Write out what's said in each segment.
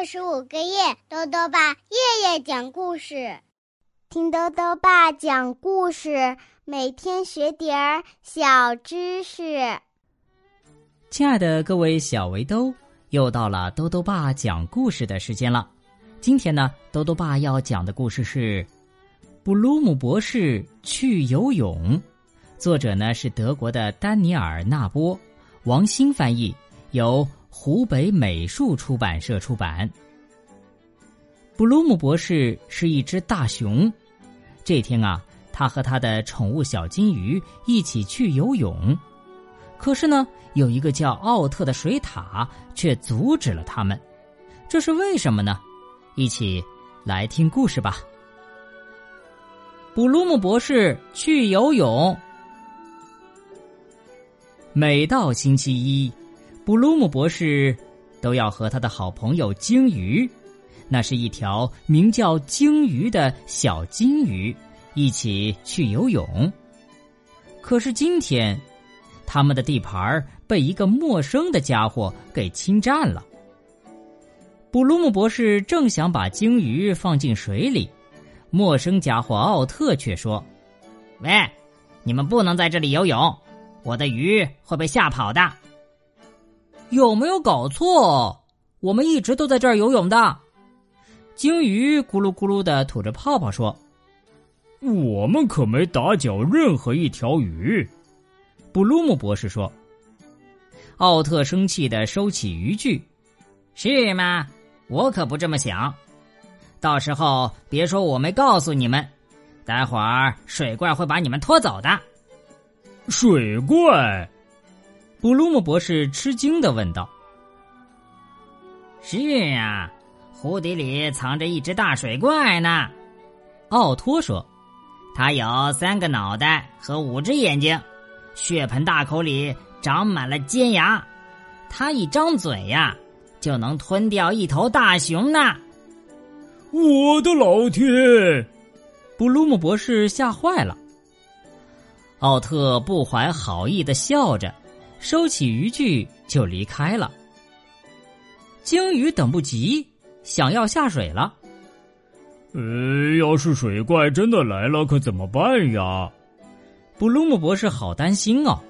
六十五个月，豆豆爸夜夜讲故事，听豆豆爸讲故事，每天学点儿小知识。亲爱的各位小围兜，又到了豆豆爸讲故事的时间了。今天呢，豆豆爸要讲的故事是《布鲁姆博士去游泳》，作者呢是德国的丹尼尔·纳波，王鑫翻译，由。湖北美术出版社出版。布鲁姆博士是一只大熊。这天啊，他和他的宠物小金鱼一起去游泳。可是呢，有一个叫奥特的水獭却阻止了他们。这是为什么呢？一起来听故事吧。布鲁姆博士去游泳。每到星期一。布鲁姆博士都要和他的好朋友鲸鱼，那是一条名叫鲸鱼的小金鱼，一起去游泳。可是今天，他们的地盘被一个陌生的家伙给侵占了。布鲁姆博士正想把鲸鱼放进水里，陌生家伙奥特却说：“喂，你们不能在这里游泳，我的鱼会被吓跑的。”有没有搞错？我们一直都在这儿游泳的。鲸鱼咕噜咕噜的吐着泡泡说：“我们可没打搅任何一条鱼。”布鲁姆博士说。奥特生气的收起渔具：“是吗？我可不这么想。到时候别说我没告诉你们，待会儿水怪会把你们拖走的。”水怪。布鲁姆博士吃惊的问道：“是啊，湖底里藏着一只大水怪呢。”奥托说：“它有三个脑袋和五只眼睛，血盆大口里长满了尖牙，它一张嘴呀，就能吞掉一头大熊呢。”我的老天！布鲁姆博士吓坏了。奥特不怀好意的笑着。收起渔具就离开了。鲸鱼等不及，想要下水了。呃，要是水怪真的来了，可怎么办呀？布鲁姆博士好担心哦。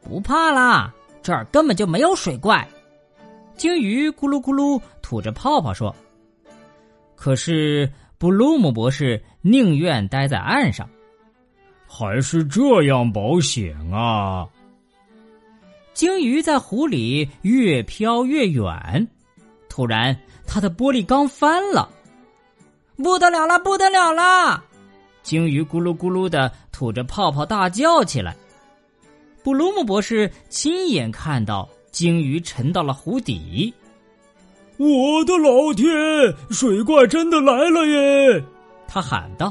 不怕啦，这儿根本就没有水怪。鲸鱼咕噜咕噜吐着泡泡说。可是布鲁姆博士宁愿待在岸上。还是这样保险啊。鲸鱼在湖里越飘越远，突然，它的玻璃缸翻了，不得了了，不得了了！鲸鱼咕噜咕噜的吐着泡泡，大叫起来。布鲁姆博士亲眼看到鲸鱼沉到了湖底。我的老天，水怪真的来了耶！他喊道：“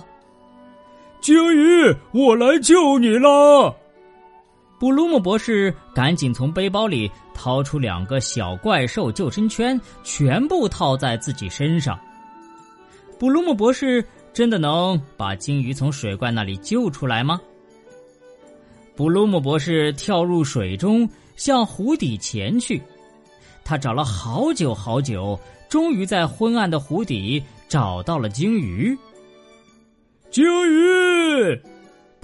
鲸鱼，我来救你了！”布鲁姆博士赶紧从背包里掏出两个小怪兽救生圈，全部套在自己身上。布鲁姆博士真的能把鲸鱼从水怪那里救出来吗？布鲁姆博士跳入水中，向湖底潜去。他找了好久好久，终于在昏暗的湖底找到了鲸鱼。鲸鱼。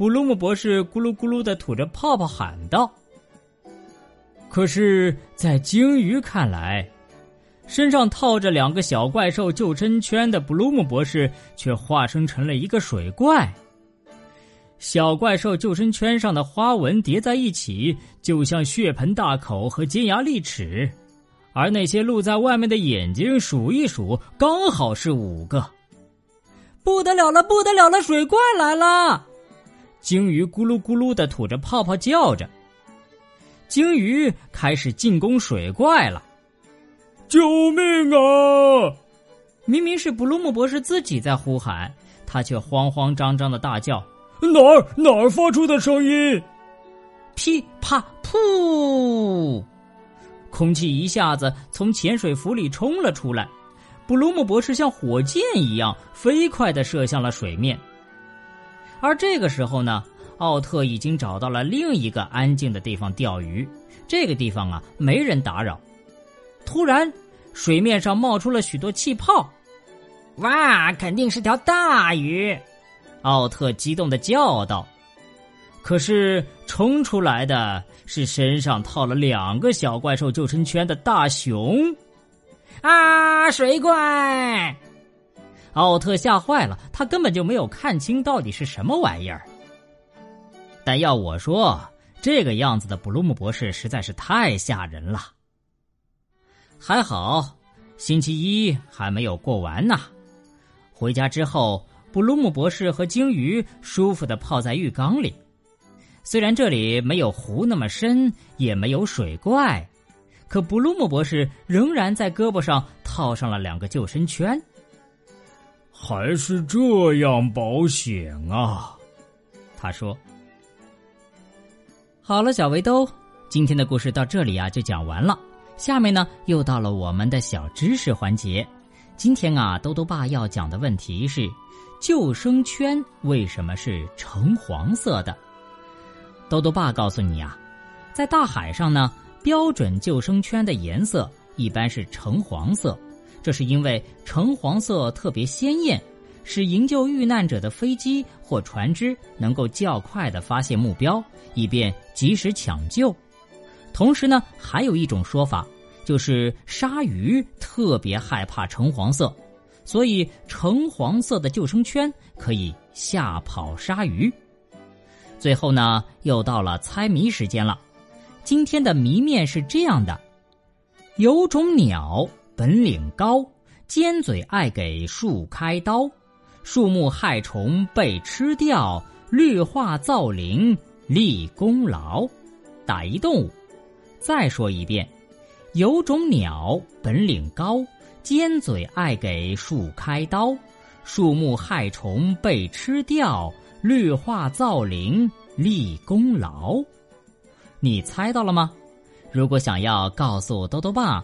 布鲁姆博士咕噜咕噜的吐着泡泡喊道：“可是，在鲸鱼看来，身上套着两个小怪兽救生圈的布鲁姆博士却化身成了一个水怪。小怪兽救生圈上的花纹叠在一起，就像血盆大口和尖牙利齿，而那些露在外面的眼睛，数一数，刚好是五个。不得了了，不得了了，水怪来了！”鲸鱼咕噜咕噜的吐着泡泡叫着，鲸鱼开始进攻水怪了。救命啊！明明是布鲁姆博士自己在呼喊，他却慌慌张张的大叫：“哪儿哪儿发出的声音？”噼啪噗，空气一下子从潜水服里冲了出来，布鲁姆博士像火箭一样飞快的射向了水面。而这个时候呢，奥特已经找到了另一个安静的地方钓鱼。这个地方啊，没人打扰。突然，水面上冒出了许多气泡。哇，肯定是条大鱼！奥特激动的叫道。可是冲出来的是身上套了两个小怪兽救生圈的大熊。啊，水怪！奥特吓坏了，他根本就没有看清到底是什么玩意儿。但要我说，这个样子的布鲁姆博士实在是太吓人了。还好，星期一还没有过完呢。回家之后，布鲁姆博士和鲸鱼舒服的泡在浴缸里。虽然这里没有湖那么深，也没有水怪，可布鲁姆博士仍然在胳膊上套上了两个救生圈。还是这样保险啊，他说。好了，小围兜，今天的故事到这里啊就讲完了。下面呢又到了我们的小知识环节。今天啊，兜兜爸要讲的问题是：救生圈为什么是橙黄色的？兜兜爸告诉你啊，在大海上呢，标准救生圈的颜色一般是橙黄色。这是因为橙黄色特别鲜艳，使营救遇难者的飞机或船只能够较快的发现目标，以便及时抢救。同时呢，还有一种说法，就是鲨鱼特别害怕橙黄色，所以橙黄色的救生圈可以吓跑鲨鱼。最后呢，又到了猜谜时间了。今天的谜面是这样的：有种鸟。本领高，尖嘴爱给树开刀，树木害虫被吃掉，绿化造林立功劳。打一动物。再说一遍，有种鸟本领高，尖嘴爱给树开刀，树木害虫被吃掉，绿化造林立功劳。你猜到了吗？如果想要告诉豆豆爸。